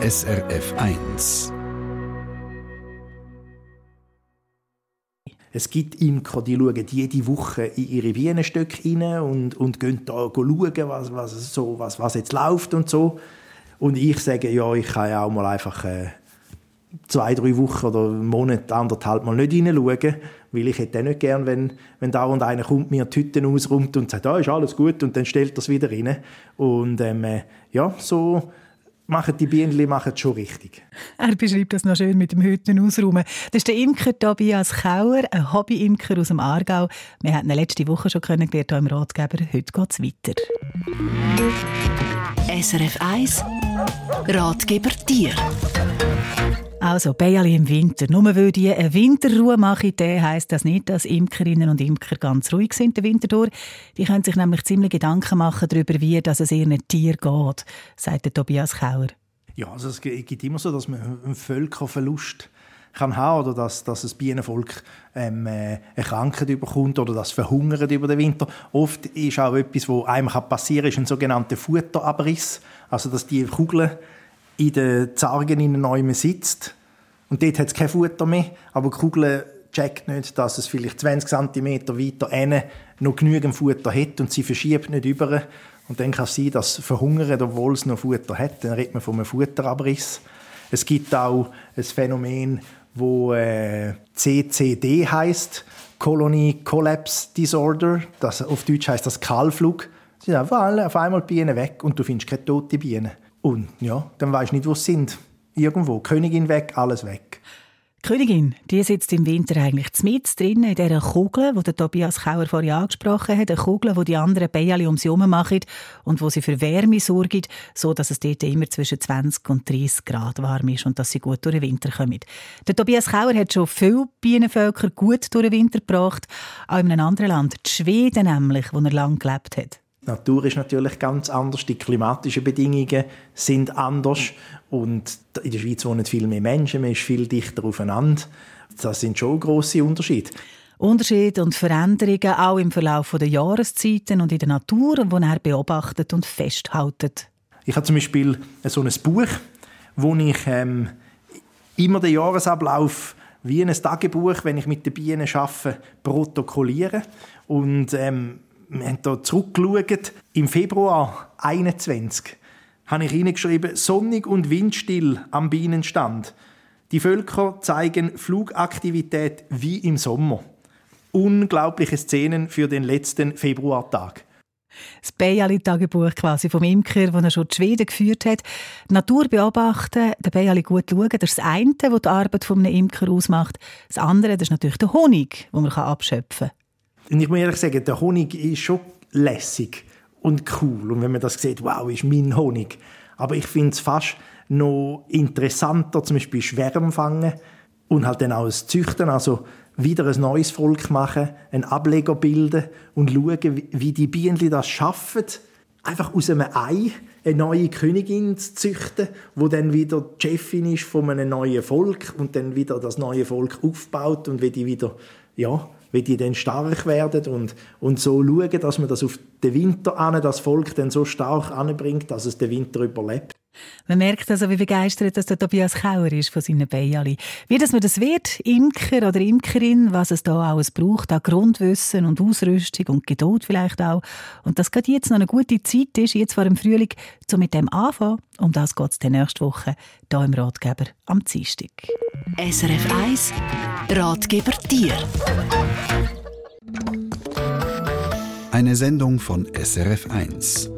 SRF 1. Es gibt Imker, die schauen jede Woche in ihre Bienenstöcke rein und, und gehen da schauen, was, was, so, was, was jetzt läuft und so. Und ich sage, ja, ich kann ja auch mal einfach äh, zwei, drei Wochen oder einen Monat, anderthalb Mal nicht hineinschauen, weil ich hätte nicht gern, wenn, wenn da und einer kommt, mir die Hütten ausräumt und sagt, da ah, ist alles gut und dann stellt es wieder rein. Und ähm, äh, ja, so machen die Bienen machen es schon richtig. Er beschreibt das noch schön mit dem Hütten ausräumen. Das ist der Imker Tobias Kauer, ein Hobby-Imker aus dem Aargau. Wir hatten ihn letzte Woche schon kennengelernt hier im Ratgeber. Heute geht es weiter. SRF 1 Ratgeber Tier also, Bialy im Winter. Nur weil die eine Winterruhe machen, heisst das nicht, dass Imkerinnen und Imker ganz ruhig sind den Winter durch. Die können sich nämlich ziemlich Gedanken machen darüber, wie dass es ihren Tier geht, sagt Tobias Kauer. Ja, also es gibt immer so, dass man einen Völkerverlust kann haben oder dass, dass das Bienenvolk ähm, äh, eine Krankheit bekommt oder das verhungert über den Winter. Oft ist auch etwas, was einem passieren kann, ist ein sogenannter Futterabriss. Also, dass die Kugeln in den Zargen in neu sitzt und dort hat es kein Futter mehr, aber die Kugel checkt nicht, dass es vielleicht 20 cm weiter hinten noch genügend Futter hat und sie verschiebt nicht über. Und dann kann es sein, dass verhungert, obwohl es noch Futter hat. Dann redet man von einem Futterabriss. Es gibt auch ein Phänomen, wo äh, CCD heißt, Colony Collapse Disorder. Das, auf Deutsch heißt das Kahlflug. Sie sind auf einmal Bienen weg und du findest keine tote Bienen. Und ja, dann weißt du nicht, wo sie sind. Irgendwo. Königin weg, alles weg. Die Königin, die sitzt im Winter eigentlich mit drin in dieser Kugel, die Tobias Kauer vorhin angesprochen hat. Eine Kugel, wo die anderen Bienen um sie herum machen und wo sie für Wärme sorgen, so dass es dort immer zwischen 20 und 30 Grad warm ist und dass sie gut durch den Winter kommen. Der Tobias Kauer hat schon viele Bienenvölker gut durch den Winter gebracht, auch in einem anderen Land, die Schweden nämlich, wo er lange gelebt hat. Die Natur ist natürlich ganz anders, die klimatischen Bedingungen sind anders und in der Schweiz wohnen viel mehr Menschen, man ist viel dichter aufeinander. Das sind schon grosse Unterschiede. Unterschiede und Veränderungen auch im Verlauf der Jahreszeiten und in der Natur, die er beobachtet und festhält. Ich habe zum Beispiel so ein Buch, wo ich ähm, immer den Jahresablauf wie ein Tagebuch, wenn ich mit den Bienen arbeite, protokolliere. Und ähm, wir haben hier zurückgeschaut. Im Februar 21 habe ich hineingeschrieben, sonnig und windstill am Bienenstand. Die Völker zeigen Flugaktivität wie im Sommer. Unglaubliche Szenen für den letzten Februartag. Das Bejali-Tagebuch quasi vom Imker, das er schon in Schweden geführt hat. Die Natur beobachten, den Bejali gut schauen, das ist das eine, was die Arbeit eines Imker ausmacht. Das andere, das ist natürlich der Honig, den man abschöpfen kann. Und ich muss ehrlich sagen, der Honig ist schon lässig und cool. Und wenn man das sieht, wow, ist mein Honig. Aber ich finde es fast noch interessanter, zum Beispiel Schwärme fangen und halt dann auch das Züchten, also wieder ein neues Volk machen, einen Ableger bilden und schauen, wie die Bienen das schaffen, einfach aus einem Ei eine neue Königin zu züchten, wo dann wieder die Chefin ist von einem neuen Volk und dann wieder das neue Volk aufbaut und wie die wieder ja, wie die dann stark werden und, und so schauen, dass man das auf den Winter an, das Volk dann so stark anbringt, dass es den Winter überlebt. Man merkt also, wie begeistert dass der Tobias Kauer ist von seinen Bienen. Wie das man das wird, Imker oder Imkerin, was es da alles braucht, auch Grundwissen und Ausrüstung und Geduld vielleicht auch. Und dass gerade jetzt noch eine gute Zeit ist, jetzt vor dem Frühling, um mit dem anfangen. Um das geht es nächste Woche hier im Ratgeber am Dienstag. SRF 1 Ratgeber Tier Eine Sendung von SRF 1.